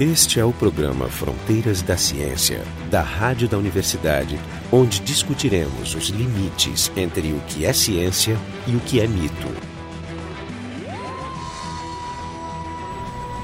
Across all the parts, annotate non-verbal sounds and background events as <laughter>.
Este é o programa Fronteiras da Ciência, da Rádio da Universidade, onde discutiremos os limites entre o que é ciência e o que é mito.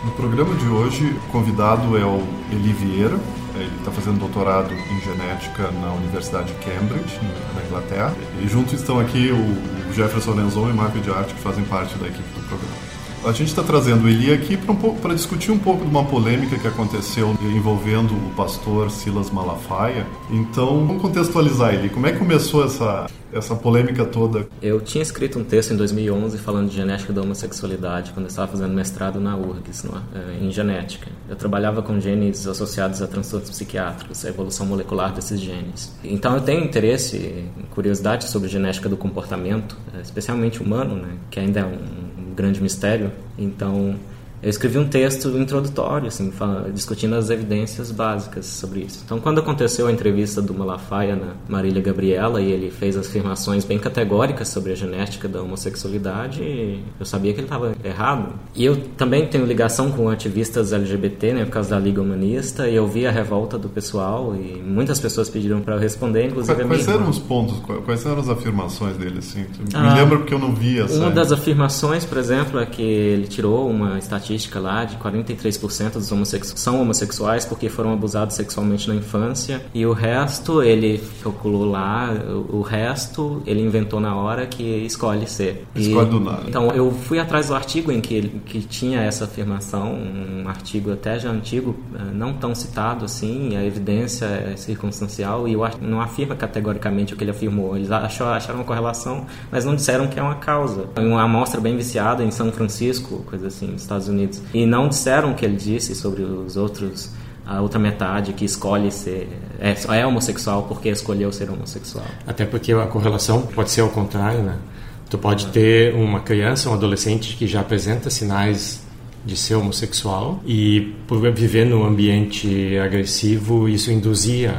No programa de hoje, o convidado é o Eli Vieira. Ele está fazendo doutorado em genética na Universidade de Cambridge, na Inglaterra. E juntos estão aqui o Jefferson Lenzon e Marco de Arte, que fazem parte da equipe do programa. A gente está trazendo o Eli aqui para um discutir um pouco de uma polêmica que aconteceu envolvendo o pastor Silas Malafaia. Então, vamos contextualizar, Eli. Como é que começou essa, essa polêmica toda? Eu tinha escrito um texto em 2011 falando de genética da homossexualidade, quando eu estava fazendo mestrado na URGS, é? em genética. Eu trabalhava com genes associados a transtornos psiquiátricos, a evolução molecular desses genes. Então, eu tenho interesse, curiosidade sobre genética do comportamento, é, especialmente humano, né? que ainda é um grande mistério. Então, eu escrevi um texto introdutório, assim, falando, discutindo as evidências básicas sobre isso. Então, quando aconteceu a entrevista do Malafaia na Marília Gabriela e ele fez afirmações bem categóricas sobre a genética da homossexualidade, eu sabia que ele estava errado. E eu também tenho ligação com ativistas LGBT, né, por causa da Liga Humanista, e eu vi a revolta do pessoal e muitas pessoas pediram para eu responder, inclusive quais, a minha Quais eram os pontos, quais eram as afirmações dele, assim? Ah, Me lembro porque eu não via essa... Uma das afirmações, por exemplo, é que ele tirou uma estatística estatística lá de 43% dos homossexuais são homossexuais porque foram abusados sexualmente na infância e o resto ele calculou lá, o resto ele inventou na hora que escolhe ser. Escolhe do nada. Então eu fui atrás do artigo em que ele que tinha essa afirmação, um artigo até já antigo, eh, não tão citado assim, a evidência é circunstancial e o não afirma categoricamente o que ele afirmou. Eles achou, acharam uma correlação, mas não disseram que é uma causa. Uma amostra bem viciada em São Francisco, coisa assim, Estados Unidos Unidos. E não disseram o que ele disse sobre os outros a outra metade que escolhe ser é, é, homossexual porque escolheu ser homossexual. Até porque a correlação pode ser ao contrário, né? Tu pode ter uma criança, um adolescente que já apresenta sinais de ser homossexual e por viver num ambiente agressivo isso induzia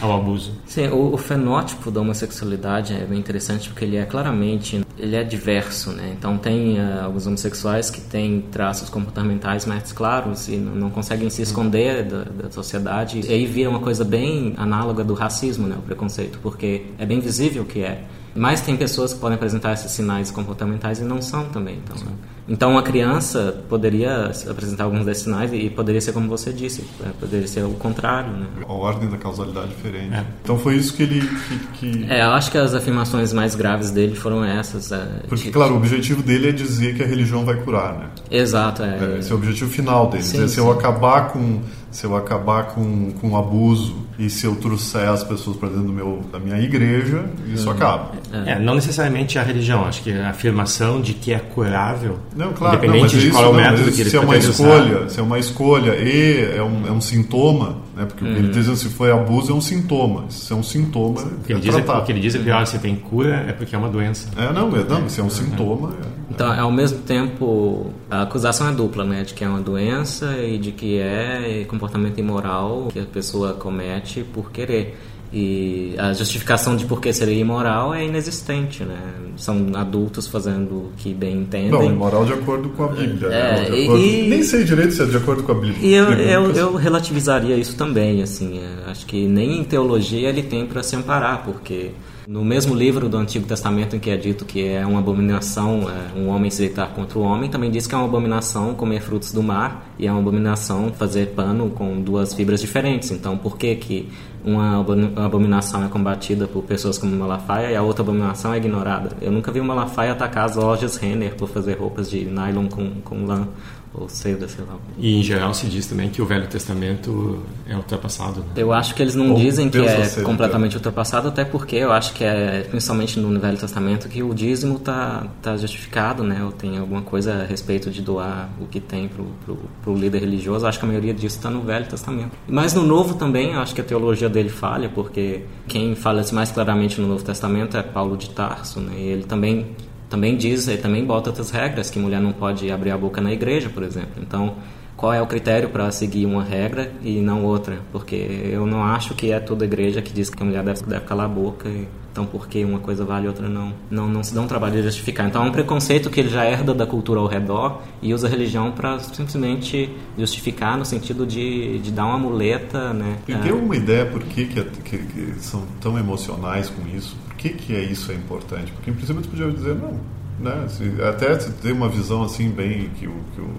ao abuso. Sim, o, o, fenótipo da homossexualidade é bem interessante porque ele é claramente ele é diverso, né? Então tem uh, alguns homossexuais que têm traços comportamentais mais claros e não, não conseguem se esconder da, da, sociedade. E aí vira uma coisa bem análoga do racismo, né? O preconceito, porque é bem visível que é. Mas tem pessoas que podem apresentar esses sinais comportamentais e não são também. Então, né? Então uma criança poderia apresentar alguns desses sinais e poderia ser como você disse, é, poderia ser o contrário. Né? A ordem da causalidade é diferente. É. Então foi isso que ele. Que, que... É, eu acho que as afirmações mais graves dele foram essas. É, Porque, de, claro, o objetivo dele é dizer que a religião vai curar, né? Exato. É, esse é o objetivo final dele. Sim, dizer, sim. se eu acabar com se eu acabar com, com abuso e se eu trouxer as pessoas para dentro do meu, da minha igreja, isso uhum. acaba. É, não necessariamente a religião, acho que a afirmação de que é curável, não, claro, independente não, de qual é o método que ele Se é uma escolha, se é uma escolha e é um, é um sintoma, né, porque uhum. ele diz se foi abuso é um sintoma, se é um sintoma, o que ele, é diz, é, o que ele diz é que ah, se tem cura é porque é uma doença. É, não, é, não se é um sintoma... É, então, ao mesmo tempo, a acusação é dupla, né, de que é uma doença e de que é comportamento imoral que a pessoa comete por querer. E a justificação de por que seria imoral é inexistente, né? São adultos fazendo o que bem entendem. Não, imoral de acordo com a Bíblia. É, né? acordo... e, Nem sei direito se é de acordo com a Bíblia. E eu, eu, eu relativizaria isso também, assim. É, acho que nem em teologia ele tem para se amparar, porque no mesmo livro do Antigo Testamento em que é dito que é uma abominação é, um homem se deitar contra o homem, também diz que é uma abominação comer frutos do mar e é uma abominação fazer pano com duas fibras diferentes. Então, por que que uma abominação é combatida por pessoas como Malafaia e a outra abominação é ignorada? Eu nunca vi uma Malafaia atacar as lojas Renner por fazer roupas de nylon com, com lã ou seda, sei lá. E em geral se diz também que o Velho Testamento é ultrapassado. Né? Eu acho que eles não ou dizem que é completamente ultrapassado, até porque eu acho que é, principalmente no Velho Testamento, que o dízimo está tá justificado, né? Ou tem alguma coisa a respeito de doar o que tem pro, pro, pro líder religioso. Eu acho que a maioria disso está no Velho Testamento. Mas no Novo também, eu acho que a teologia dele falha, porque quem fala isso mais claramente no Novo Testamento é Paulo de Tarso, né? E ele também também diz, ele também bota outras regras, que mulher não pode abrir a boca na igreja, por exemplo. Então, qual é o critério para seguir uma regra e não outra? Porque eu não acho que é toda igreja que diz que a mulher deve, deve calar a boca. E Então, por que uma coisa vale e outra não? Não, não se dá um trabalho de justificar. Então, é um preconceito que ele já herda da cultura ao redor e usa a religião para simplesmente justificar no sentido de, de dar uma muleta, né? E tem uma ideia por que, que, que, que, são tão emocionais com isso? Por que, que é isso é importante? Porque, em princípio, tu podia dizer, não, né? Se, até se tem uma visão assim bem que o, que o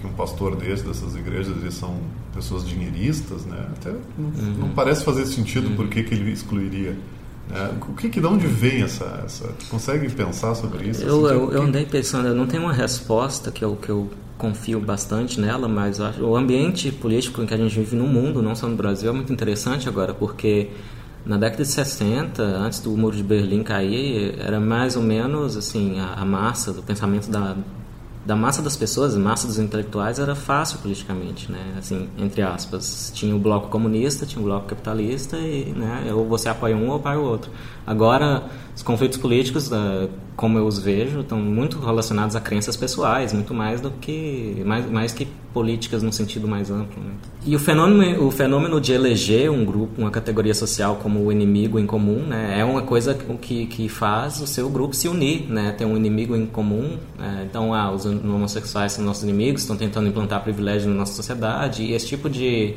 que um pastor desse, dessas igrejas, eles são pessoas dinheiristas, né? Até não, uhum. não parece fazer sentido uhum. por que, que ele excluiria. Né? O que, que de onde vem essa, essa? Consegue pensar sobre isso? Eu, assim, eu, eu andei pensando, eu não tenho uma resposta que eu, que eu confio bastante nela, mas acho, o ambiente político em que a gente vive no mundo, não só no Brasil, é muito interessante agora, porque na década de 60, antes do Muro de Berlim cair, era mais ou menos assim a, a massa do pensamento da, da massa das pessoas, massa dos intelectuais, era fácil politicamente, né? Assim, entre aspas, tinha o bloco comunista, tinha o bloco capitalista e, né, ou você apoia um ou apoia o outro. Agora, os conflitos políticos, eh, como eu os vejo, estão muito relacionados a crenças pessoais, muito mais do que mais, mais que políticas no sentido mais amplo. Né? E o fenômeno, o fenômeno de eleger um grupo, uma categoria social como o inimigo em comum, né, é uma coisa que, que faz o seu grupo se unir, né, ter um inimigo em comum. Né? Então, ah, os homossexuais são nossos inimigos, estão tentando implantar privilégio na nossa sociedade e esse tipo de,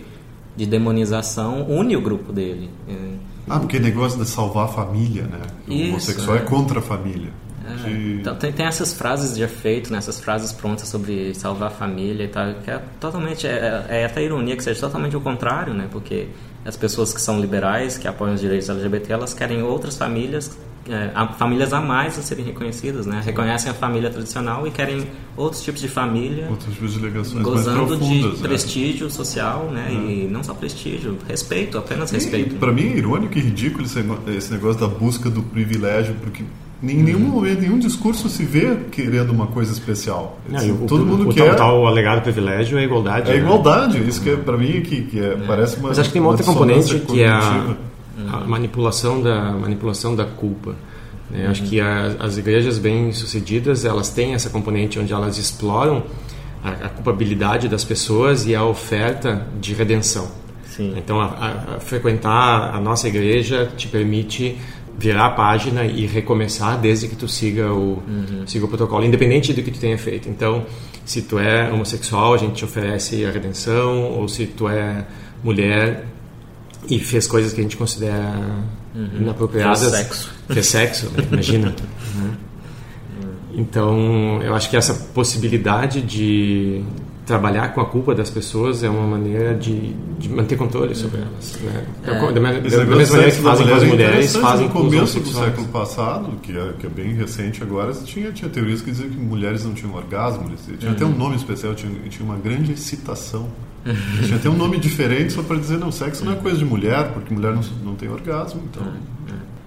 de demonização une o grupo dele. Né? Ah, porque negócio de salvar a família, né? O Isso, homossexual é. é contra a família. É. Então, tem, tem, essas frases de efeito, né, essas frases prontas sobre salvar a família e tal, que é totalmente, é, é até ironia que seja totalmente o contrário, né, porque as pessoas que são liberais, que apoiam os direitos LGBT, elas querem outras famílias é, famílias a mais a serem reconhecidas, né? Reconhecem a família tradicional e querem outros tipos de família, outros tipos de ligações gozando de né? prestígio social, né? É. E não só prestígio, respeito, apenas e, respeito. Para mim é irônico e ridículo esse negócio da busca do privilégio, porque em nenhum uhum. momento, nenhum discurso se vê querendo uma coisa especial. Não, Todo o, mundo o, quer. O tal alegado privilégio é a igualdade. É a né? igualdade. Isso que é, para mim que, que é, parece uma. Mas acho que tem uma outra componente que é a, a, manipulação da manipulação da culpa. Né? Uhum. Acho que a, as igrejas bem sucedidas elas têm essa componente onde elas exploram a, a culpabilidade das pessoas e a oferta de redenção. Sim. Então, a, frequentar a nossa igreja te permite virar a página e recomeçar desde que tu siga o, uhum. siga o protocolo, independente do que tu tenha feito. Então, se tu é homossexual, a gente te oferece a redenção, ou se tu é mulher e fez coisas que a gente considera uhum. inapropriadas. Fez sexo. Fez sexo, né? imagina. <laughs> Uhum. Então, eu acho que essa possibilidade de trabalhar com a culpa das pessoas é uma maneira de, de manter controle sobre elas. Né? É. Da, da, da mesma maneira que fazem com as mulheres, fazem com os No começo do século passado, que é, que é bem recente agora, tinha, tinha teorias que diziam que mulheres não tinham orgasmo. Tinha uhum. até um uhum. nome especial, tinha, tinha uma grande excitação. Tinha até um nome diferente só para dizer, não, sexo não é coisa de mulher, porque mulher não, não tem orgasmo, então...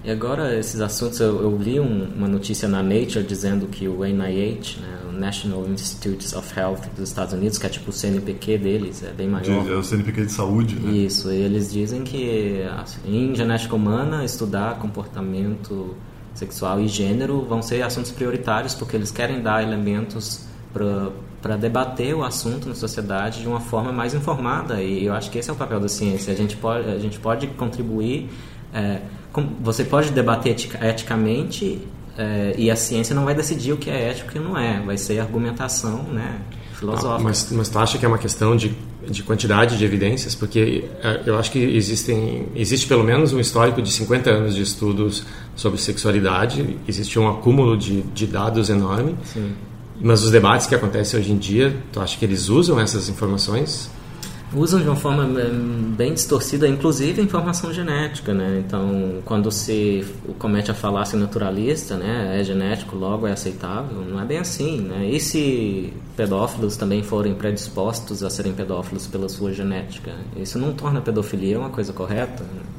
E agora, esses assuntos, eu, eu li um, uma notícia na Nature dizendo que o NIH, né, o National Institutes of Health dos Estados Unidos, que é tipo o CNPq deles, é bem maior. De, é o CNPq de saúde, né? Isso, eles dizem que assim, em genética humana, estudar comportamento sexual e gênero vão ser assuntos prioritários, porque eles querem dar elementos para debater o assunto na sociedade de uma forma mais informada. E eu acho que esse é o papel da ciência. A gente pode, a gente pode contribuir... É, você pode debater eticamente é, e a ciência não vai decidir o que é ético e o que não é. Vai ser argumentação né, filosófica. Ah, mas, mas tu acha que é uma questão de, de quantidade de evidências? Porque é, eu acho que existem, existe pelo menos um histórico de 50 anos de estudos sobre sexualidade. Existe um acúmulo de, de dados enorme. Sim. Mas os debates que acontecem hoje em dia, tu acha que eles usam essas informações? usam de uma forma eh, bem distorcida, inclusive a informação genética, né? Então, quando se comete a falácia naturalista, né, é genético, logo é aceitável, não é bem assim, né? E se pedófilos também forem predispostos a serem pedófilos pela sua genética? Isso não torna a pedofilia uma coisa correta? Né?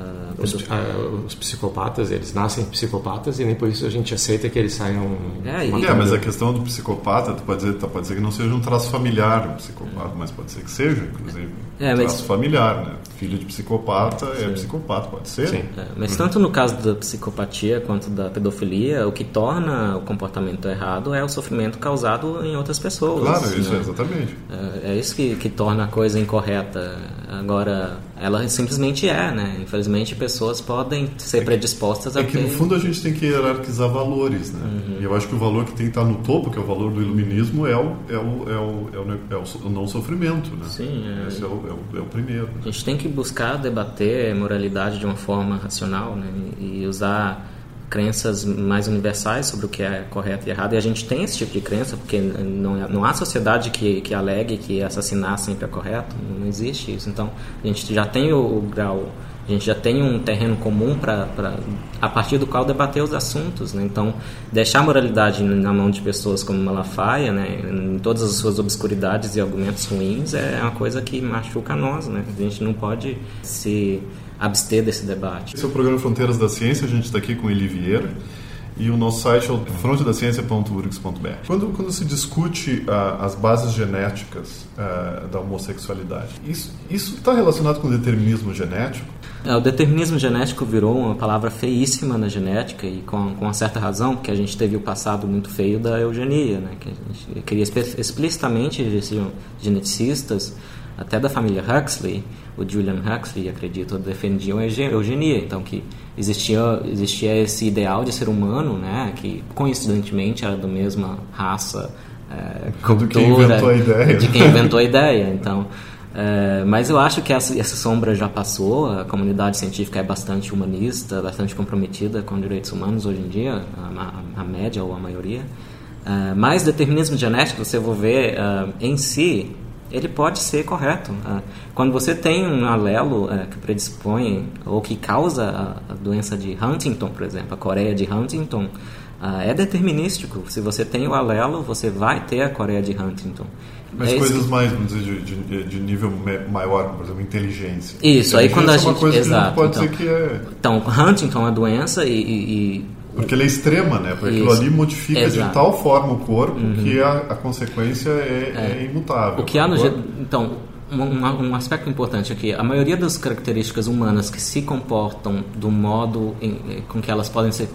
Uh, os, uh, os, psicopatas, eles nascem psicopatas e nem por isso a gente aceita que eles saiam. É, e... é mas a questão do psicopata, tu pode dizer, pode ser que não seja um traço familiar um psicopata, mas pode ser que seja, inclusive. É, um mas... traço familiar, né? Filho de psicopata é Sim. é psicopata, pode ser. Sim. É, mas tanto no caso da psicopatia quanto da pedofilia, o que torna o comportamento errado é o sofrimento causado em outras pessoas. Claro, isso, né? exatamente. É, é isso que, que torna a coisa incorreta. Agora, ela simplesmente é, né? Infelizmente, pessoas podem ser predispostas a É que no fundo a gente tem que hierarquizar valores, né? Uhum. E eu acho que o valor que tem que estar no topo, que é o valor do iluminismo, é o, é o, é o, é o, é o não sofrimento, né? Sim, é. Esse é o, é o, é o primeiro. A gente tem que buscar debater moralidade de uma forma racional né? e usar crenças mais universais sobre o que é correto e errado. E a gente tem esse tipo de crença, porque não, não há sociedade que, que alegue que assassinar sempre é correto. Não existe isso. Então, a gente já tem o, o grau, a gente já tem um terreno comum para a partir do qual debater os assuntos. Né? Então, deixar a moralidade na mão de pessoas como Malafaia, né? em todas as suas obscuridades e argumentos ruins, é uma coisa que machuca nós. Né? A gente não pode se abster desse debate. Esse é o programa Fronteiras da Ciência, a gente está aqui com Eli Vieira e o nosso site é o frontedaciencia.urgs.br. Quando, quando se discute ah, as bases genéticas ah, da homossexualidade, isso está relacionado com o determinismo genético? É, O determinismo genético virou uma palavra feíssima na genética e com, com uma certa razão, porque a gente teve o passado muito feio da eugenia, né? que a gente queria explicitamente geneticistas, até da família Huxley, o Julian Huxley, acredito, defendiam a euge- eugenia, então que existia existia esse ideal de ser humano, né, que coincidentemente era da mesma raça, é, Do que cultura, inventou a ideia. de quem inventou a ideia, então é, mas eu acho que essa, essa sombra já passou. A comunidade científica é bastante humanista, bastante comprometida com direitos humanos hoje em dia, a, a- a média ou a maioria. É, mas determinismo genético, você vai ver é, em si, ele pode ser correto. É, quando você tem um alelo é, que predispõe ou que causa a, a doença de Huntington, por exemplo, a Coreia de Huntington, ah, é determinístico. Se você tem o alelo, você vai ter a Coreia de Huntington. Mas É coisas que- mais, vamos dizer, de, de, de nível maior, por exemplo, inteligência. Isso, aí quando a Inteligência é uma gente- coisa que a exato, gente pode então. dizer que é... Então, Huntington é uma doença e- e- Porque ele é extrema, né? Porque aquilo Isso. ali modifica Exato. Uhum. de tal forma o corpo que a, a consequência é, é imutável. o que há no ge- então um, um- aspecto importante aqui a maioria das características humanas que se comportam do modo em- com que elas podem ser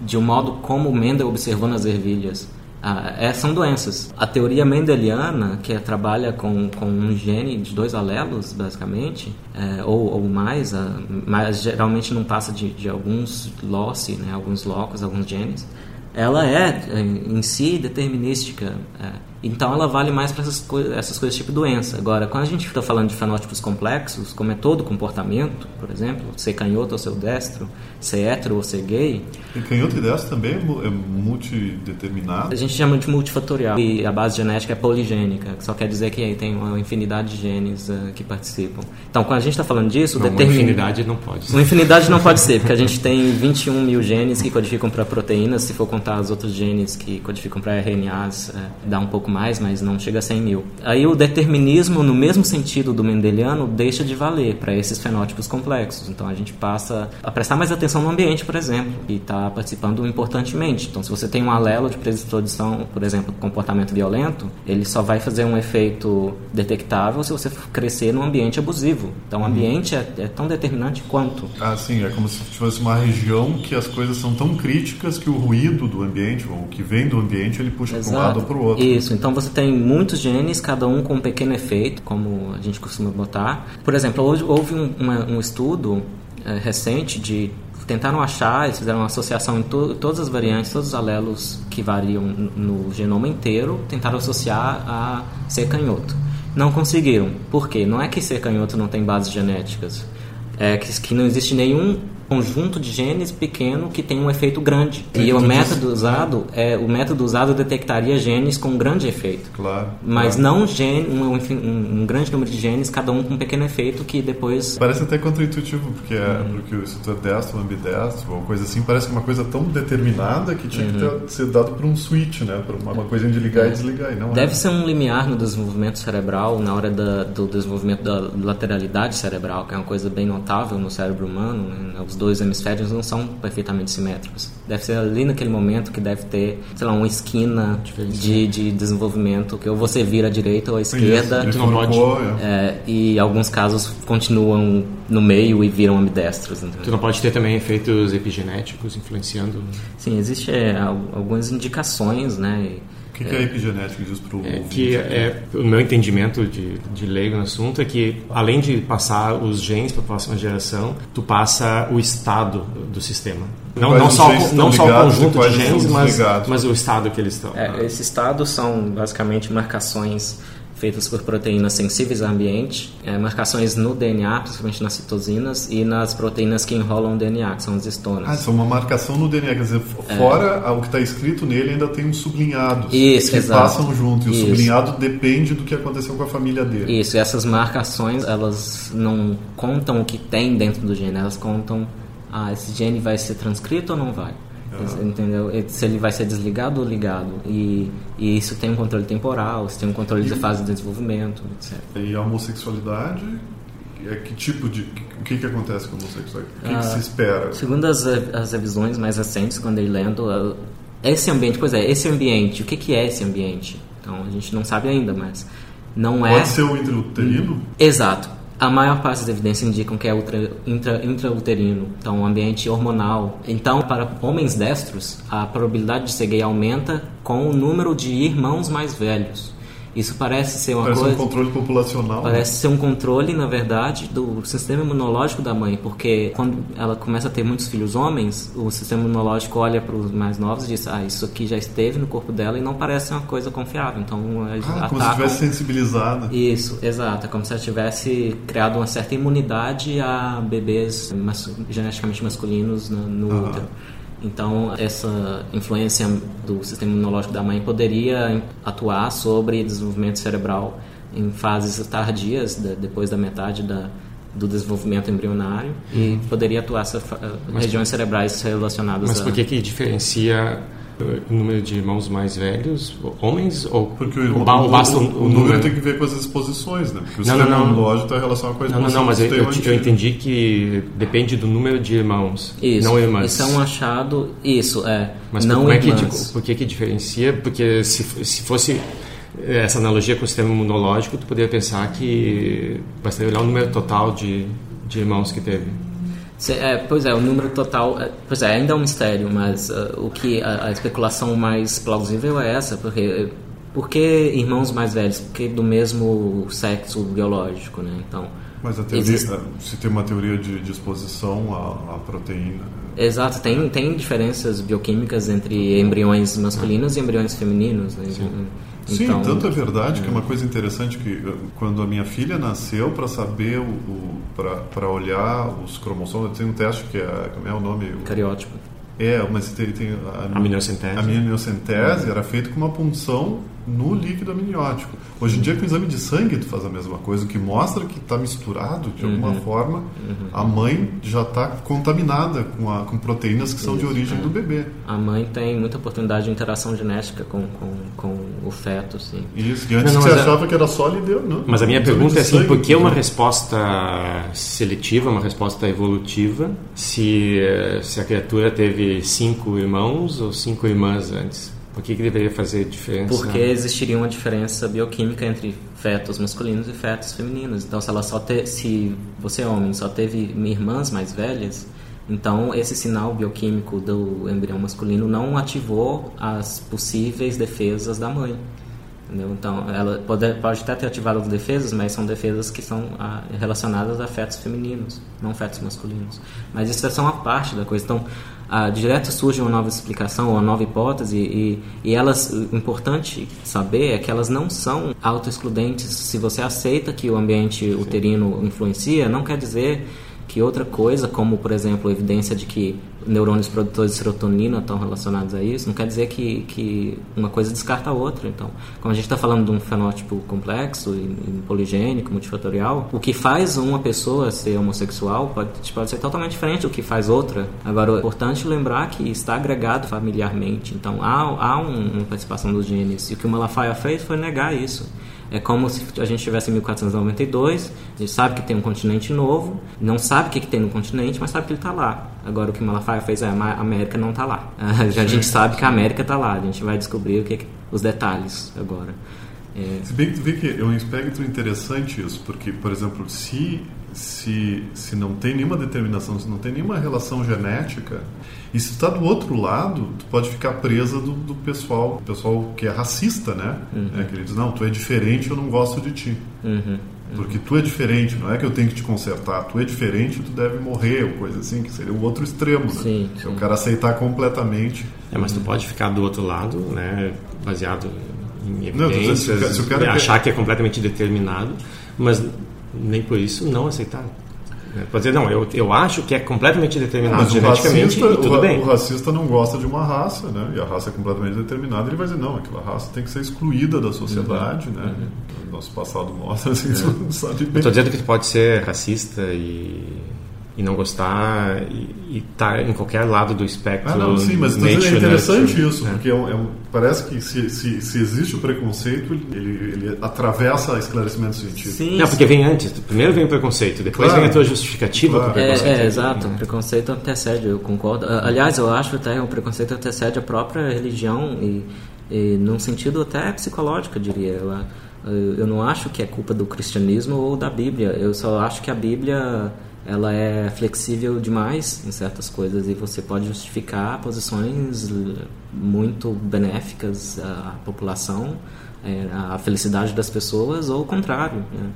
de um modo como Mendel observou nas ervilhas ah, é, são doenças. A teoria mendeliana, que é, trabalha com, com um gene de dois alelos, basicamente, é, ou, ou mais, ah, mas geralmente não passa de, de alguns loci, né, alguns locos, alguns genes, ela é em em si determinística. é. Então ela vale mais para essas, coi essas coisas tipo doença. Agora, quando a gente está falando de fenótipos complexos, como é todo comportamento, por exemplo, ser canhoto ou ser destro, ser hétero ou ser gay, E canhoto e destro também é é multideterminado. a gente chama de multifatorial. E a base genética é poligênica, que só quer dizer que tem uma infinidade de genes eh, que participam. Então, quando a gente está falando disso, Não, uma determina... infinidade não pode ser. Uma infinidade não pode ser, porque a gente tem 21 mil genes que codificam para proteínas. Se for contar os outros genes que codificam para RNAs, é, dá um pouco mais, mas não chega a 100 mil. Aí o determinismo, no mesmo sentido do mendeliano, deixa de valer para esses fenótipos complexos. Então a gente passa a prestar mais atenção no ambiente, por exemplo, e está participando importantemente. Então, se você tem um alelo de predisposição, por exemplo, comportamento violento, ele só vai fazer um efeito detectável se você crescer num ambiente abusivo. Então, o ambiente é, é tão determinante quanto. Ah, sim, é como se tivesse uma região que as coisas são tão críticas que o ruído do ambiente, ou o que vem do ambiente, ele puxa para um lado ou para o outro. Isso, então você tem muitos genes, cada um com um pequeno efeito, como a gente costuma botar. Por exemplo, houve um, uma- um estudo eh, recente de tentaram achar, eles fizeram uma associação em to- todas as variantes, todos os alelos que variam no no genoma inteiro, tentaram associar a ser canhoto. Não conseguiram. Por quê? Não é que ser canhoto não tem bases genéticas. É que, que não existe nenhum conjunto de genes pequeno que tem um efeito grande. E o tu método usado é o método usado detectaria genes com grande efeito. Claro. Mas claro. não gene, um, um, um grande número de genes, cada um com um pequeno efeito que depois Parece até contraintuitivo, porque, é, Uhum. porque se tu é destro ambidestro, ou coisa assim, parece uma coisa tão determinada que tinha Uhum. que ter, ser dado por um switch, né? Por uma, uma coisinha de ligar e desligar. E não Deve é. ser um limiar no desenvolvimento cerebral, na hora da, do desenvolvimento da lateralidade cerebral, que é uma coisa bem notável no cérebro humano. né? Os dois hemisférios não são perfeitamente simétricos. Deve ser ali naquele momento que deve ter, sei lá, uma esquina de, de desenvolvimento, que ou você vira à direita ou à esquerda. Isso, bifurcou, é. É, e alguns casos continuam no meio e viram ambidestros. entendeu? Tu não pode ter também efeitos epigenéticos influenciando. Sim, existe é, al- algumas indicações, né? Que que, que é, a epigenética diz para o é que é o meu entendimento de, de leigo no assunto é que além de passar os genes para a próxima geração, tu passa o estado do sistema. Não, não só, não só o conjunto de genes, mas, mas o estado que eles estão. É, esses estados são basicamente marcações feitas por proteínas sensíveis ao ambiente, é, marcações no DNA, principalmente nas citosinas, e nas proteínas que enrolam o DNA, que são os estonas. Ah, são uma marcação no DNA, quer dizer, é. fora é. o que está escrito nele, ainda tem uns sublinhados Isso, que exato. passam junto, e Isso. o sublinhado depende do que aconteceu com a família dele. Isso, e essas marcações, elas não contam o que tem dentro do gene, elas contam, ah, esse gene vai ser transcrito ou não vai? Uhum. Entendeu? Se ele vai ser desligado ou ligado. E, e isso tem um controle temporal, isso tem um controle e de fase de desenvolvimento, etc. E a homossexualidade é que tipo de o que que acontece com a homossexualidade? O que, ah, que se espera? Segundo as, as revisões mais recentes, quando eu lendo, esse ambiente, pois é, esse ambiente, o que que é esse ambiente? Então a gente não sabe ainda, mas não Pode é. Pode ser o intrauterino? Exato a maior parte das evidências indicam que é ultra, intra, intrauterino, então um ambiente hormonal. Então, para homens destros, a probabilidade de ser gay aumenta com o número de irmãos mais velhos. Isso parece ser uma parece coisa. um controle populacional. Parece né? ser um controle, na verdade, do sistema imunológico da mãe, porque quando ela começa a ter muitos filhos homens, o sistema imunológico olha para os mais novos e diz: Ah, isso aqui já esteve no corpo dela e não parece uma coisa confiável. Então, ah, como se tivesse sensibilizado. Isso, exato. É como se ela tivesse criado uma certa imunidade a bebês mas... geneticamente masculinos no, no útero. Então, essa influência do sistema imunológico da mãe poderia atuar sobre desenvolvimento cerebral em fases tardias, depois da metade da, do desenvolvimento embrionário, e poderia atuar essa, regiões cerebrais relacionadas mas a... Mas por que que diferencia número de irmãos mais velhos, homens ou porque o, irmão, o, basta o, o, o número, número tem que ver com as exposições, né? Porque o não, sistema imunológico está relacionado com a exposição. Não, não, mas eu, eu, eu, entendi que depende do número de irmãos, isso, não irmãs. Isso é um achado, isso é. Mas não como irmãs. é que por que que diferencia? Porque se se fosse essa analogia com o sistema imunológico, tu poderia pensar que bastaria olhar o número total de de irmãos que teve. É, pois é, o número total, é, pois é, ainda é um mistério, mas uh, o que a, a, especulação mais plausível é essa, porque por que irmãos mais velhos? Porque do mesmo sexo biológico, né? Então. Mas a teoria, existe... se tem uma teoria de, de exposição à, à, proteína. Exato, tem, tem diferenças bioquímicas entre embriões masculinos e embriões femininos. Né? Sim. Sim, então, tanto é verdade é. que é uma coisa interessante que eh, quando a minha filha nasceu para saber o, o para olhar os cromossomos tem um teste que é como é o nome? Cariótipo. É mas tem, tem a, a a aminocentese era feito com uma punção no líquido amniótico. Hoje em dia, com o exame de sangue, tu faz a mesma coisa, o que mostra que está misturado de alguma uhum. forma. Uhum. A mãe já está contaminada com, a, com proteínas que são Isso, de origem é. do bebê. A mãe tem muita oportunidade de interação genética com, com, com o feto, sim. Isso, e antes não, não, você achava a... que era sólido, não. Mas a minha pergunta é assim, por que uma resposta seletiva, uma resposta evolutiva, se, se a criatura teve cinco irmãos ou cinco irmãs antes? Por que, que deveria fazer diferença? Porque existiria uma diferença bioquímica entre fetos masculinos e fetos femininos. Então, se ela só te, se você homem só teve irmãs mais velhas, então esse sinal bioquímico do embrião masculino não ativou as possíveis defesas da mãe. Entendeu? Então, ela pode, pode até ter ativado as defesas, mas são defesas que são a, ah, relacionadas a fetos femininos, não fetos masculinos. Mas isso é só uma parte da coisa. Então, ah, direto surge uma nova explicação, uma nova hipótese e, e elas, o importante saber é que elas não são autoexcludentes. Se você aceita que o ambiente uterino influencia, não quer dizer que outra coisa, como por exemplo a evidência de que neurônios produtores de serotonina estão relacionados a isso, não quer dizer que, que uma coisa descarta a outra. Então, como a gente está falando de um fenótipo complexo e, e, poligênico, multifatorial, o que faz uma pessoa ser homossexual pode, pode ser totalmente diferente do que faz outra. Agora, é importante lembrar que está agregado familiarmente. Então, há, há um, uma participação dos genes. E o que o Malafaia fez foi negar isso. É como se a gente estivesse em 1492, a gente sabe que tem um continente novo, não sabe o que, que tem no continente, mas sabe que ele está lá. Agora o que Malafaia fez é a América não está lá. <laughs> A gente sabe que a América está lá, a gente vai descobrir o que, os detalhes agora. É... Se bem que tu vê que é um espectro interessante isso, porque, por exemplo, se, se, se não tem nenhuma determinação, se não tem nenhuma relação genética, e se está do outro lado, tu pode ficar presa do, do pessoal, pessoal que é racista, né? Uhum. É, que ele diz, não, tu é diferente, eu não gosto de ti. Uhum. Porque tu é diferente, não é que eu tenho que te consertar. Tu é diferente, tu deve morrer, ou coisa assim, que seria o outro extremo, né? Sim, sim. É o cara aceitar completamente. É, mas tu pode ficar do outro lado, né? Baseado em evidências, não, se, se o cara achar quer... que é completamente determinado, mas nem por isso não aceitar. Né? Pode dizer, não, eu, eu acho que é completamente determinado mas geneticamente racista, tudo o, bem. O racista não gosta de uma raça, né? E a raça é completamente determinada, ele vai dizer, não, aquela raça tem que ser excluída da sociedade, uhum. né? Uhum. Nosso passado mostra, assim, é. <laughs> sabe bem. Estou dizendo que tu pode ser racista e e não gostar e estar tá em qualquer lado do espectro. Ah, não, sim, mas nature, é interessante né? isso, porque é um, é um, parece que se, se, se, existe o preconceito, ele, ele atravessa esclarecimento científico. Sim, não, porque vem antes. Primeiro vem o preconceito, depois claro. vem a tua justificativa claro. para o preconceito. É, é exato. O preconceito antecede, eu concordo. Aliás, eu acho até que o preconceito antecede a própria religião e, e num sentido até psicológico, eu diria. Eu, eu não acho que é culpa do cristianismo ou da Bíblia. Eu só acho que a Bíblia ela é flexível demais em certas coisas e você pode justificar posições muito benéficas à população, é, à felicidade das pessoas ou o contrário. Né?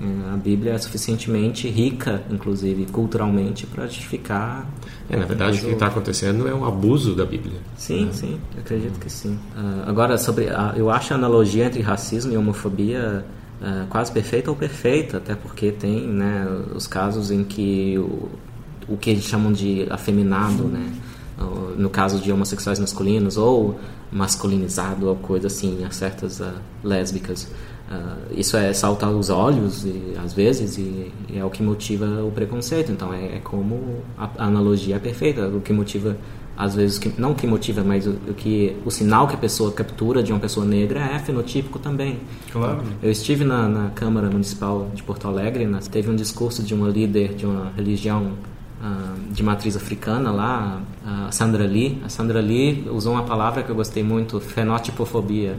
É, a Bíblia é suficientemente rica, inclusive culturalmente, para justificar. É, na verdade, o que está acontecendo é um abuso da Bíblia. Sim, né? sim, acredito que sim. Uh, agora, sobre, eu acho a analogia entre racismo e homofobia uh, quase perfeita ou perfeita, até porque tem né, os casos em que o, o que eles chamam de afeminado, né, no caso de homossexuais masculinos, ou masculinizado, ou coisa assim, a certas uh, lésbicas. Uh, isso é saltar os olhos, e, às vezes, e, e, é o que motiva o preconceito. Então, é, é como a, a analogia é perfeita, o que motiva às vezes que não o que motiva, mas o, o, que o sinal que a pessoa captura de uma pessoa negra é fenotípico também. Claro. Eu estive na, na Câmara Municipal de Porto Alegre, na, teve um discurso de uma líder de uma religião uh, de matriz africana lá, a Sandra Lee. A Sandra Lee usou uma palavra que eu gostei muito, fenotipofobia.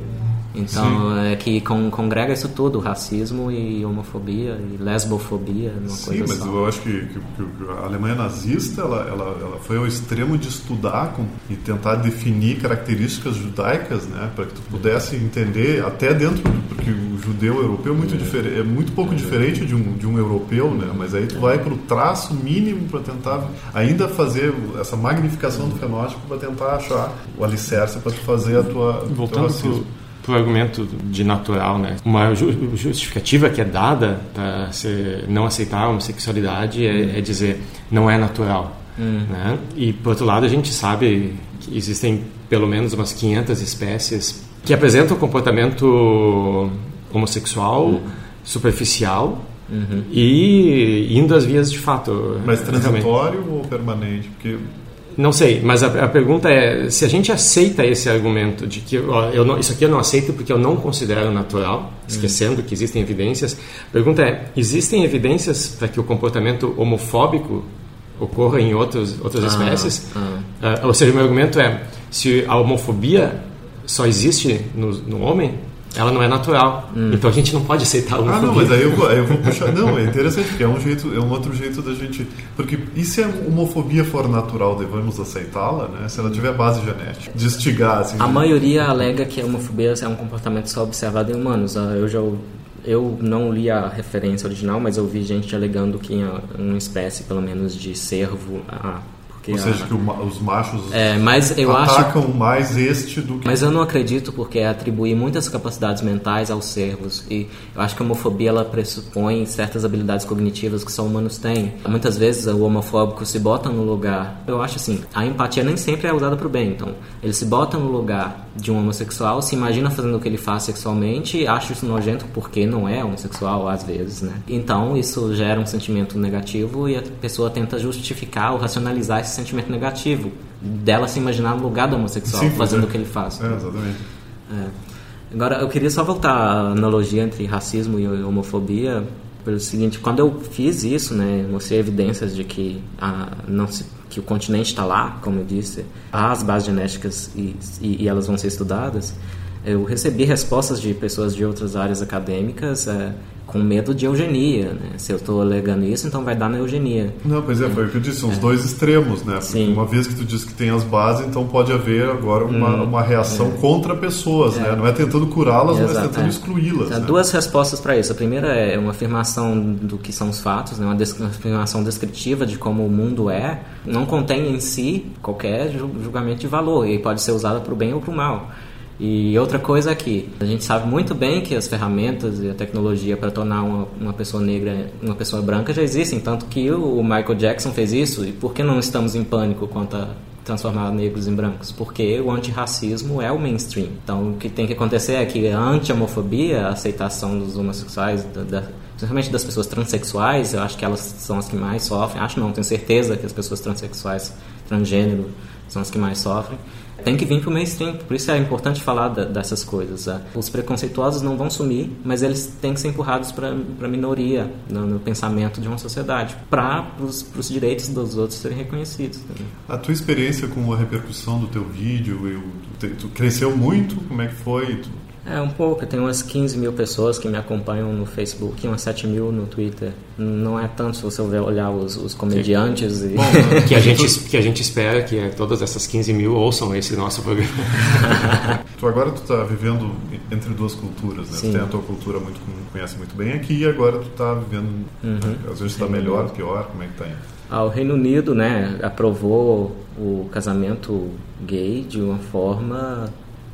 Então, Sim. é que con congrega isso tudo, racismo e homofobia e lesbofobia, uma Sim, coisa mas eu acho que, que, que, a Alemanha nazista, ela, ela, ela foi ao extremo de estudar com, e tentar definir características judaicas, né, para que tu pudesse entender, até dentro, porque o judeu europeu é muito, é. diferente, é muito pouco é. diferente de um, de um europeu, né, mas aí tu vai para o traço mínimo para tentar ainda fazer essa magnificação do fenótipo para tentar achar o alicerce para tu fazer a tua... Voltando para o argumento de natural, né? Uma justificativa que é dada para não aceitar a homossexualidade é, é, dizer não é natural, hum. né? E por outro lado a gente sabe que existem pelo menos umas 500 espécies que apresentam comportamento homossexual hum. superficial Uhum. e indo às vias de fato. Mas transitório realmente. ou permanente? Porque não sei, mas a, a, pergunta é se a gente aceita esse argumento de que ó, eu não, isso aqui eu não aceito porque eu não considero natural, esquecendo que existem evidências. A pergunta é: existem evidências para que o comportamento homofóbico ocorra em outros, outras ah, espécies? Ah. Uh, ou seja, o meu argumento é: se a homofobia só existe no, no homem, ela não é natural. Hum. Então a gente não pode aceitar homofobia. Ah, não, mas aí eu vou, aí eu vou <laughs> puxar. Não, é interessante, porque é um jeito, é um outro jeito da gente. Porque e se a homofobia for natural, devemos aceitá-la, né? Se ela tiver base genética, de estigar, assim. A maioria alega que a homofobia é um comportamento só observado em humanos. Ah, eu já eu não li a referência original, mas eu vi gente alegando que em uma espécie, pelo menos, de cervo, a Ou seja, a... que o, os machos é, mas eu atacam acho... mais este do que. Mas eu não acredito porque é atribuir muitas capacidades mentais aos servos. E eu acho que a homofobia ela pressupõe certas habilidades cognitivas que só humanos têm. Muitas vezes o homofóbico se bota no lugar. Eu acho assim, a empatia nem sempre é usada para o bem. Então, ele se bota no lugar de um homossexual, se imagina fazendo o que ele faz sexualmente, acha isso nojento porque não é homossexual às vezes, né? Então, isso gera um sentimento negativo e a pessoa tenta justificar ou racionalizar esse esse sentimento negativo dela se imaginar no lugar do homossexual, Sim, fazendo é. o que ele faz. É, exatamente. É. Agora, eu queria só voltar à analogia entre racismo e homofobia, pelo seguinte, quando eu fiz isso, né, mostrei evidências de que, a, não se, que o continente está lá, como eu disse, há as bases genéticas e, e, e elas vão ser estudadas, Eu recebi respostas de pessoas de outras áreas acadêmicas é, com medo de eugenia, né? Se eu estou alegando isso, então vai dar na eugenia. Não, pois é, foi o que eu disse, são os dois extremos, né? Porque Sim. uma vez que tu diz que tem as bases, então pode haver agora uma, uma reação contra pessoas, né? Não é tentando curá-las, mas tentando é. excluí-las. Há né? duas respostas para isso. A primeira é uma afirmação do que são os fatos, né? uma, uma afirmação descritiva de como o mundo é. Não contém em si qualquer ju- julgamento de valor e pode ser usada para o bem ou para o mal. E outra coisa é que a gente sabe muito bem que as ferramentas e a tecnologia para tornar uma, uma pessoa negra uma pessoa branca já existem, tanto que o Michael Jackson fez isso. E por que não estamos em pânico quanto a transformar negros em brancos? Porque o antirracismo é o mainstream. Então, o que tem que acontecer é que a anti-homofobia, a aceitação dos homossexuais, da, da, principalmente das pessoas transexuais, eu acho que elas são as que mais sofrem. Acho não, tenho certeza que as pessoas transexuais, transgênero, são as que mais sofrem. Tem que vir para o mainstream, por isso é importante falar da- dessas coisas. né? Os preconceituosos não vão sumir, mas eles têm que ser empurrados para a minoria no, no pensamento de uma sociedade, para os direitos dos outros serem reconhecidos. também. A tua experiência com a repercussão do teu vídeo, eu, tu, tu cresceu muito? Como é que foi? Tu- É, um pouco. Tem umas 15 mil pessoas que me acompanham no Facebook e umas 7 mil no Twitter. Não é tanto se você olhar os, os comediantes e... <laughs> que a gente que a gente espera que é, todas essas 15 mil ouçam esse nosso programa. <laughs> Tu agora tu tá vivendo entre duas culturas, né? Tu Sim. tem a tua cultura muito conhece muito bem aqui e agora tu tá vivendo Uhum. às vezes tá melhor, pior, como é que tá indo? Ah, o Reino Unido, né, aprovou o casamento gay de uma forma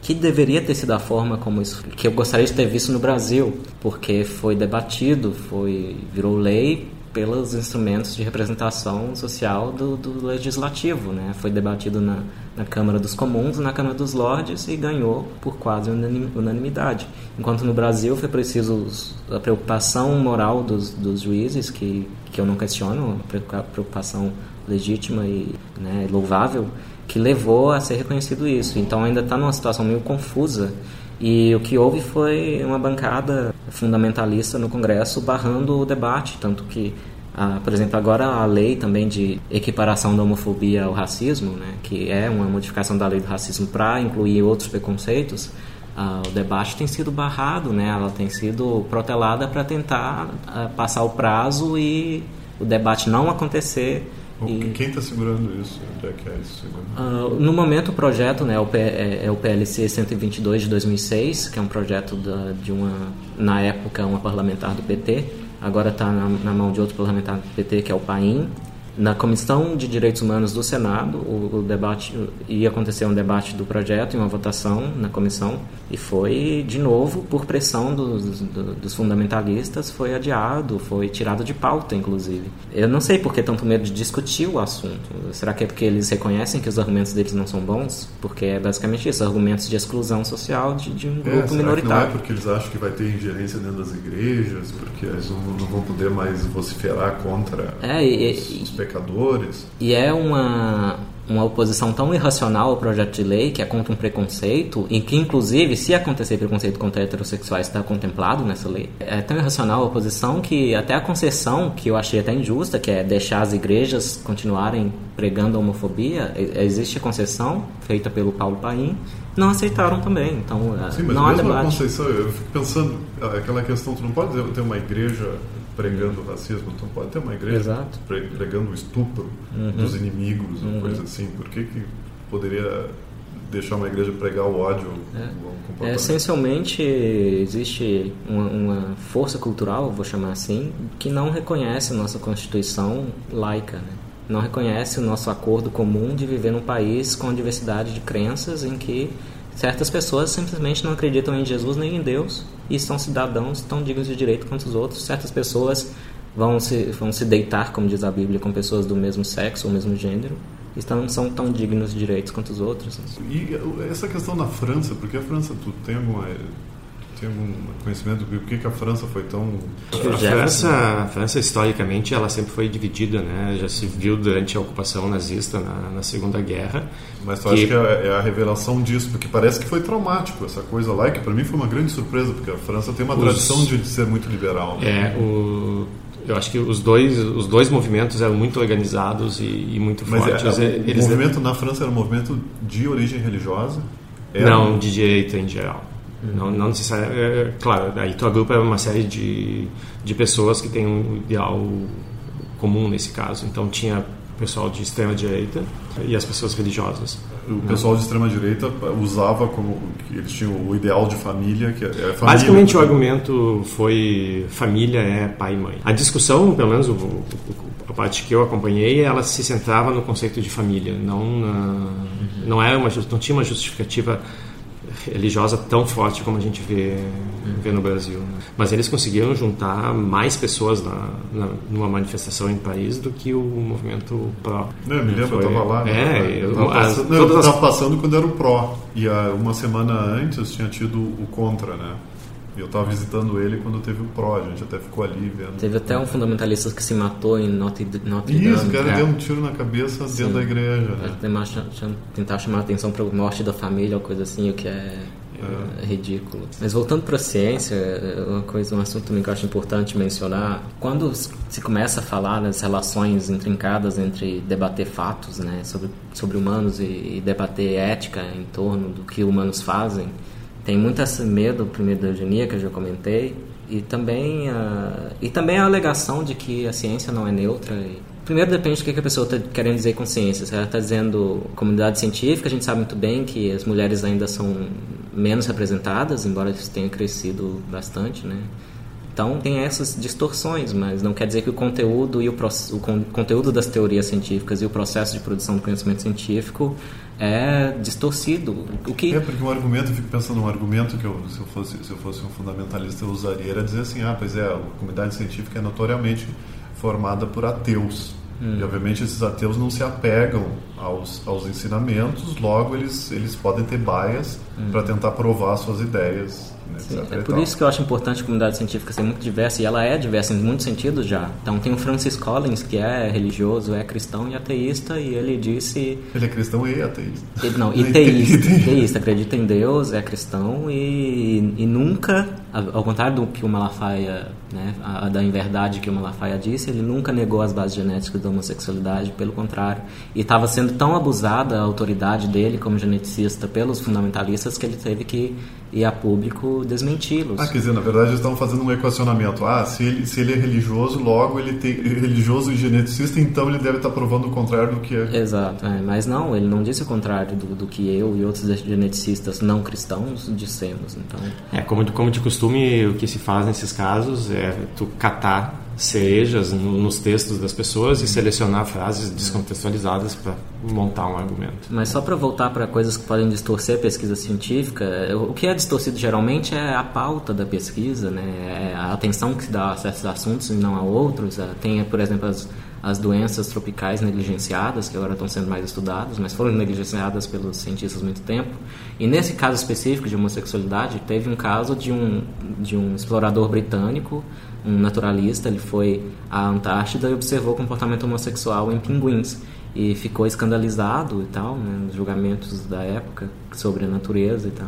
que deveria ter sido a forma como isso, que eu gostaria de ter visto no Brasil, porque foi debatido, foi virou lei pelos instrumentos de representação social do, do legislativo, né? Foi debatido na, na Câmara dos Comuns, na Câmara dos Lordes e ganhou por quase unanim- unanimidade. Enquanto no Brasil foi preciso a preocupação moral dos, dos juízes, que, que eu não questiono, a preocupa- preocupação legítima e né, louvável, que levou a ser reconhecido isso. Então ainda está numa situação meio confusa. E o que houve foi uma bancada fundamentalista no Congresso barrando o debate, tanto que, ah, por exemplo, agora a lei também de equiparação da homofobia ao racismo, né, que é uma modificação da lei do racismo para incluir outros preconceitos, ah, o debate tem sido barrado, né, ela tem sido protelada para tentar ah, passar o prazo e o debate não acontecer. E- Quem está segurando isso? Onde é que é isso? ah, no momento o projeto né, é, o P- é, é o PLC 122 de 2006, que é um projeto da, de uma, na época, uma parlamentar do PT, agora está na, na mão de outro parlamentar do PT, que é o Paim. Na Comissão de Direitos Humanos do Senado, o, o debate ia acontecer um debate do projeto e uma votação na comissão e foi de novo por pressão dos, do- dos fundamentalistas foi adiado, foi tirado de pauta inclusive. Eu não sei por que tanto medo de discutir o assunto. Será que é porque eles reconhecem que os argumentos deles não são bons? Porque é basicamente isso, argumentos de exclusão social de, de um É, grupo que não é minoritário. porque eles acham que vai ter ingerência dentro das igrejas, porque eles não, não vão poder mais vociferar contra É, e- os, os pecadores? E é uma, uma oposição tão irracional ao projeto de lei que é contra um preconceito, e que, inclusive, se acontecer preconceito contra heterossexuais, está contemplado nessa lei. É tão irracional a oposição que até a concessão, que eu achei até injusta, que é deixar as igrejas continuarem pregando a homofobia, existe a concessão feita pelo Paulo Paim, não aceitaram também. Então, Sim, mas não há debate. Conceição, eu fico pensando, aquela questão, tu não pode ter uma igreja pregando o racismo, tu não pode ter uma igreja Exato. pre- pregando o estupro dos inimigos, uma coisa assim. Por que, que poderia deixar uma igreja pregar o ódio? É, comportamento? essencialmente existe uma, uma força cultural, vou chamar assim, que não reconhece a nossa constituição laica, né? Não reconhece o nosso acordo comum de viver num país com diversidade de crenças em que certas pessoas simplesmente não acreditam em Jesus nem em Deus e são cidadãos tão dignos de direito quanto os outros. Certas pessoas vão se, vão se deitar, como diz a Bíblia, com pessoas do mesmo sexo ou mesmo gênero não são tão dignos de direitos quanto os outros. E essa questão na França, porque a França, tu tem alguma tem algum conhecimento do que que a França foi tão o A França, a França, historicamente, ela sempre foi dividida, né? Já se viu durante a ocupação nazista na, na Segunda Guerra. Mas tu Que- acha que é, é a revelação disso? Porque parece que foi traumático essa coisa lá, e que para mim foi uma grande surpresa, porque a França tem uma Os- tradição de, ser muito liberal. né? É, o, eu acho que os dois, os dois movimentos eram muito organizados e, e muito Mas é, fortes. o Eles- movimento na França era um movimento de origem religiosa? Era- Não, de direita em geral. Não, não necessariamente. É, é, claro, aí tua grupo é uma série de, de pessoas que têm um ideal comum nesse caso. Então tinha pessoal de extrema direita e as pessoas religiosas. O pessoal de extrema direita usava como eles tinham o ideal de família, que é família. Basicamente o argumento foi família é pai e mãe. A discussão, pelo menos o, a parte que eu acompanhei, ela se centrava no conceito de família, não na, não era uma não tinha uma justificativa religiosa tão forte como a gente vê, vê no Brasil. Né? Mas eles conseguiram juntar mais pessoas na, na, numa manifestação em Paris do que o movimento pró. Não, eu me lembro, Foi... eu estava lá. Né? É, eu estava passando, as... as... passando quando era o pró. E a, uma semana antes tinha tido o contra, né? E eu estava visitando ele quando teve o Pro, a gente até ficou ali vendo. Teve até um fundamentalista que se matou em Notre, Notre Dame. Isso, o cara é. deu um tiro na cabeça Sim. dentro da igreja. Né? Tentar chamar a atenção para a morte da família ou coisa assim, o que é, é. ridículo. Mas voltando para a ciência, uma coisa, um assunto também que eu acho importante mencionar, quando se começa a falar das relações intrincadas entre debater fatos, né, sobre, sobre humanos e, e debater ética em torno do que humanos fazem, tem muito esse medo, primeiro, da eugenia, que eu já comentei, e também, a, e também a alegação de que a ciência não é neutra. E, primeiro, depende do que a pessoa está querendo dizer com ciência. Se ela está dizendo comunidade científica, a gente sabe muito bem que as mulheres ainda são menos representadas, embora isso tenha crescido bastante, né? Então tem essas distorções, mas não quer dizer que o conteúdo e o, o conteúdo das teorias científicas e o processo de produção do conhecimento científico é distorcido. O que é porque um argumento, eu fico pensando um argumento que eu, se eu fosse se eu fosse um fundamentalista eu usaria era dizer assim, ah, pois é, a comunidade científica é notoriamente formada por ateus. Hum. E obviamente esses ateus não se apegam aos, aos ensinamentos, logo eles, eles podem ter baias hum. para tentar provar suas ideias Sim, é por isso que eu acho importante a comunidade científica ser muito diversa, e ela é diversa em muitos sentidos já. Então tem o Francis Collins, que é religioso, é cristão e ateísta, e ele disse... Ele é cristão e ateísta. Ele, não, e teísta, teísta, acredita em Deus, é cristão, e, e nunca, ao contrário do que o Malafaia, né, a, da inverdade que o Malafaia disse, ele nunca negou as bases genéticas da homossexualidade, pelo contrário. E estava sendo tão abusada a autoridade dele como geneticista pelos fundamentalistas que ele teve que ir a público desmenti-los. Ah, quer dizer, na verdade eles estão fazendo um equacionamento. Ah, se ele, se ele é religioso, logo ele tem religioso e geneticista, então ele deve estar provando o contrário do que é. Exato, é, mas não, ele não disse o contrário do, do que eu e outros geneticistas não cristãos dissemos. Então, é como como de costume o que se faz nesses casos é tu catar cerejas nos textos das pessoas e selecionar frases descontextualizadas para montar um argumento. Mas só para voltar para coisas que podem distorcer a pesquisa científica, o que é distorcido geralmente é a pauta da pesquisa, né? É a atenção que se dá a certos assuntos e não a outros. É, tem, por exemplo, as, as doenças tropicais negligenciadas, que agora estão sendo mais estudadas, mas foram negligenciadas pelos cientistas há muito tempo. E nesse caso específico de homossexualidade, teve um caso de um, de um explorador britânico um naturalista, ele foi à Antártida e observou comportamento homossexual em pinguins e ficou escandalizado e tal, né, nos julgamentos da época sobre a natureza e tal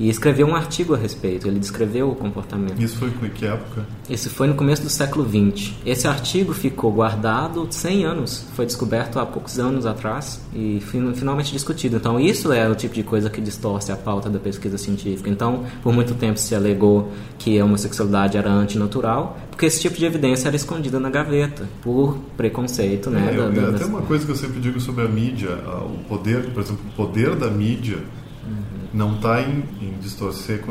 e escreveu um artigo a respeito. Ele descreveu o comportamento. Isso foi em que época? Isso foi no começo do século XX. Esse artigo ficou guardado 100 anos, foi descoberto há poucos anos atrás e finalmente discutido. Então, isso é o tipo de coisa que distorce a pauta da pesquisa científica. Então, por muito tempo se alegou que a homossexualidade era antinatural, porque esse tipo de evidência era escondida na gaveta, por preconceito, né? É, da, da, até uma coisa que eu sempre digo sobre a mídia, o poder, por exemplo, o poder da mídia não está em, em, distorcer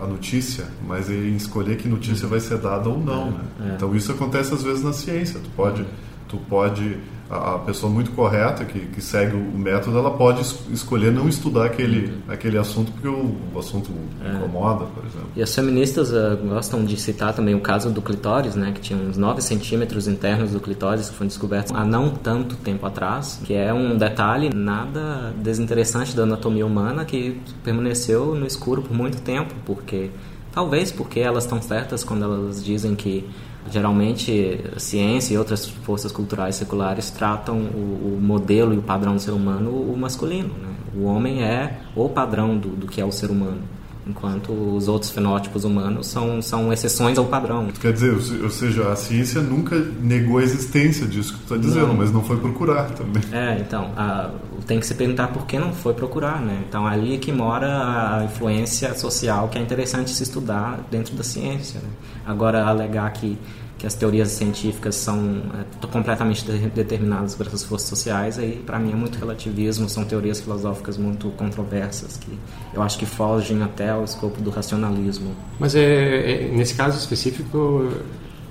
a notícia, mas em escolher que notícia vai ser dada ou não. Né? É. Então isso acontece às vezes na ciência. Tu pode, tu pode a, pessoa muito correta que, que segue o método, ela pode es escolher não estudar aquele, aquele assunto porque o, o assunto é. incomoda, por exemplo. E as feministas uh, gostam de citar também o caso do clitóris, né, que tinha uns 9 centímetros internos do clitóris que foi descoberto há não tanto tempo atrás, que é um detalhe nada desinteressante da anatomia humana que permaneceu no escuro por muito tempo, porque talvez porque elas estão certas quando elas dizem que Geralmente, a ciência e outras forças culturais seculares tratam o, o modelo e o padrão do ser humano o masculino. Né? O homem é o padrão do, do que é o ser humano. Enquanto os outros fenótipos humanos são, são exceções ao padrão. Quer dizer, ou seja, a ciência nunca negou a existência disso que tu está dizendo, não. mas não foi procurar também. É, então, a, tem que se perguntar por que não foi procurar, né? Então, ali é que mora a influência social que é interessante se estudar dentro da ciência. Né? Agora, alegar que que as teorias científicas são é, completamente de, determinadas por essas forças sociais, aí para mim é muito relativismo, são teorias filosóficas muito controversas que eu acho que fogem até ao escopo do racionalismo. Mas é, é nesse caso específico,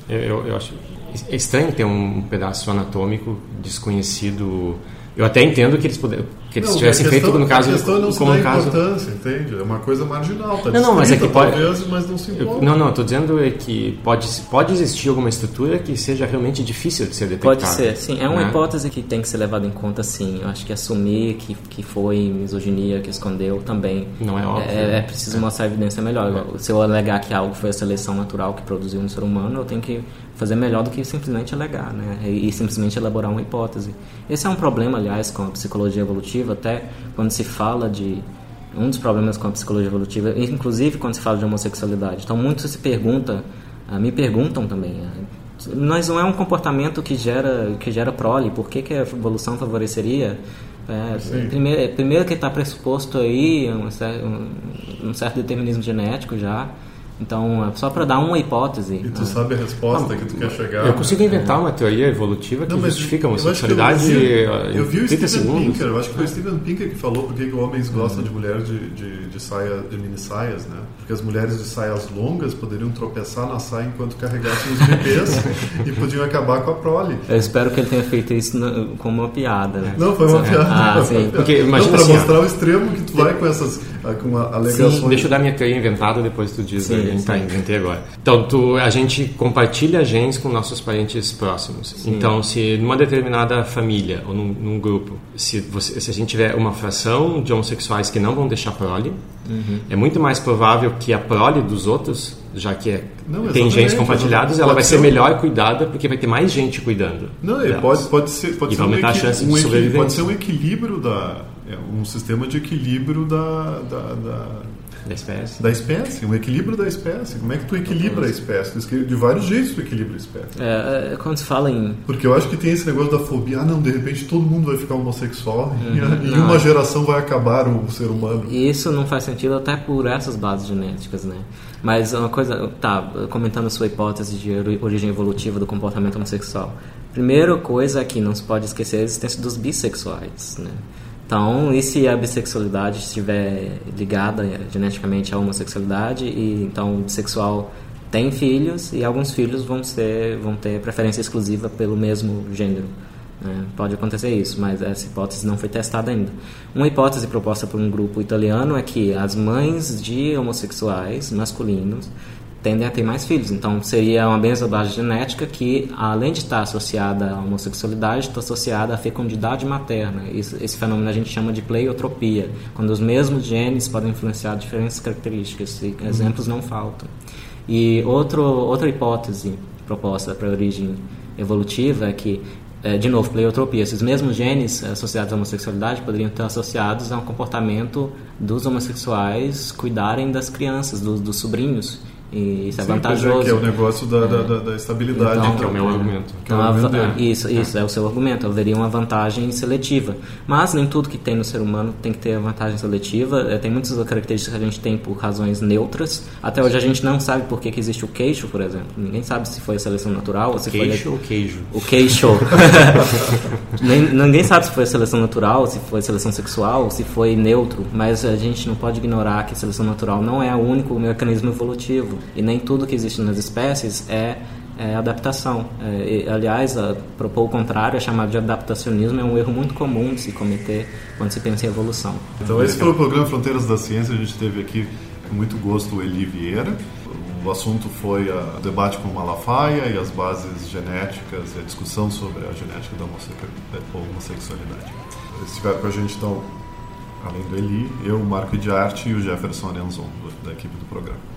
eu, eu acho é estranho ter um pedaço anatômico desconhecido eu até entendo que eles puderam, que eles não, tivessem questão, feito no caso a questão não como se dá caso importância, entende? É uma coisa marginal, tá Não, não, mas é que pode talvez, mas não se importa. Não, não, estou dizendo é que pode pode existir alguma estrutura que seja realmente difícil de ser detectada. Pode ser, sim, é uma né? hipótese que tem que ser levada em conta, sim. Eu acho que assumir que que foi misoginia que escondeu também. Não é óbvio. É, é preciso é. mostrar evidência melhor. É. Se eu alegar que algo foi a seleção natural que produziu no ser humano, eu tenho que fazer melhor do que simplesmente alegar, né? E, e, simplesmente elaborar uma hipótese. Esse é um problema, aliás, com a psicologia evolutiva, até quando se fala de um dos problemas com a psicologia evolutiva, inclusive quando se fala de homossexualidade. Então, muito se pergunta, uh, me perguntam também, uh, mas não é um comportamento que gera que gera prole, por que, que a evolução favoreceria? É, primeiro, primeiro que está pressuposto aí um, um, um certo determinismo genético já, então, é só para dar uma hipótese. E tu né? sabe a resposta que tu quer chegar. Eu consigo inventar uma teoria evolutiva que não, justifica a homossexualidade eu, eu, vi o Steven segundos. Pinker, eu acho que foi o Steven Pinker que falou porque que homens gostam de mulheres de, de, de, saia, de mini saias, né? Porque as mulheres de saias longas poderiam tropeçar na saia enquanto carregassem os bebês <laughs> e podiam acabar com a prole. Eu espero que ele tenha feito isso como uma piada, né? Não, foi uma piada. Ah, sim. Porque imagina para assim, mostrar o extremo que tu vai com essas com alegações. Sim, deixa eu dar minha teoria inventada depois tu diz. Sim, sim. Tá, inventei agora. Então, tu, a gente compartilha genes com nossos parentes próximos. Sim. Então, se numa determinada família ou num, num, grupo, se, você, se a gente tiver uma fração de homossexuais que não vão deixar prole, uhum. é muito mais provável que a prole dos outros já que é, não, tem genes compartilhados, ela vai ser, melhor cuidada porque vai ter mais gente cuidando. Não, pode, pode ser, pode e ser aumentar um a chance de sobrevivência. Pode ser um equilíbrio da é um sistema de equilíbrio da, da, da da espécie. Da espécie, um equilíbrio da espécie. Como é que tu equilibra a espécie? De vários jeitos tu equilibra a espécie. É, é, quando se fala em. Porque eu acho que tem esse negócio da fobia. Ah, não, de repente todo mundo vai ficar homossexual uhum, e, em uma é. geração vai acabar o ser humano. Isso não faz sentido até por essas bases genéticas, né? Mas uma coisa. Tá, comentando a sua hipótese de origem evolutiva do comportamento homossexual. Primeira coisa é que não se pode esquecer a existência dos bissexuais, né? Então, e se a bissexualidade estiver ligada eh, geneticamente à homossexualidade e então o bissexual tem filhos e alguns filhos vão ser vão ter preferência exclusiva pelo mesmo gênero. Né? Pode acontecer isso, mas essa hipótese não foi testada ainda. Uma hipótese proposta por um grupo italiano é que as mães de homossexuais masculinos tendem a ter mais filhos. Então, seria uma mesma base genética que, além de estar associada à homossexualidade, está associada à fecundidade materna. Esse, esse fenômeno a gente chama de pleiotropia, quando os mesmos genes podem influenciar diferentes características. E exemplos não faltam. E outro, outra hipótese proposta para a origem evolutiva é que é, de novo, pleiotropia. Esses mesmos genes associados à homossexualidade poderiam estar associados a um comportamento dos homossexuais cuidarem das crianças, dos, dos sobrinhos. E isso é Sim, vantajoso. É, que é o negócio da, é. da, da estabilidade, então, que é o meu argumento. Então, é isso, isso é o seu argumento. Haveria uma vantagem seletiva. Mas nem tudo que tem no ser humano tem que ter vantagem seletiva. É, tem muitas características que a gente tem por razões neutras. Até hoje a gente não sabe por que, que existe o queixo, por exemplo. Ninguém sabe se foi a seleção natural ou se queixo foi. ou queijo? O queixo. <laughs> Ninguém sabe se foi a seleção natural, se foi a seleção sexual, se foi neutro. Mas a gente não pode ignorar que a seleção natural não é o único mecanismo evolutivo. E nem tudo que existe nas espécies é, é adaptação. É, e, aliás, a, propor o contrário, é chamado de adaptacionismo, é um erro muito comum de se cometer quando se pensa em evolução. Então, esse foi o programa Fronteiras da Ciência. A gente teve aqui com muito gosto o Eli Vieira. O assunto foi o debate com Malafaia e as bases genéticas e a discussão sobre a genética da homossexualidade. Estiveram com a gente, então, além do Eli, eu, Marco de Arte e o Jefferson Arenzon, da equipe do programa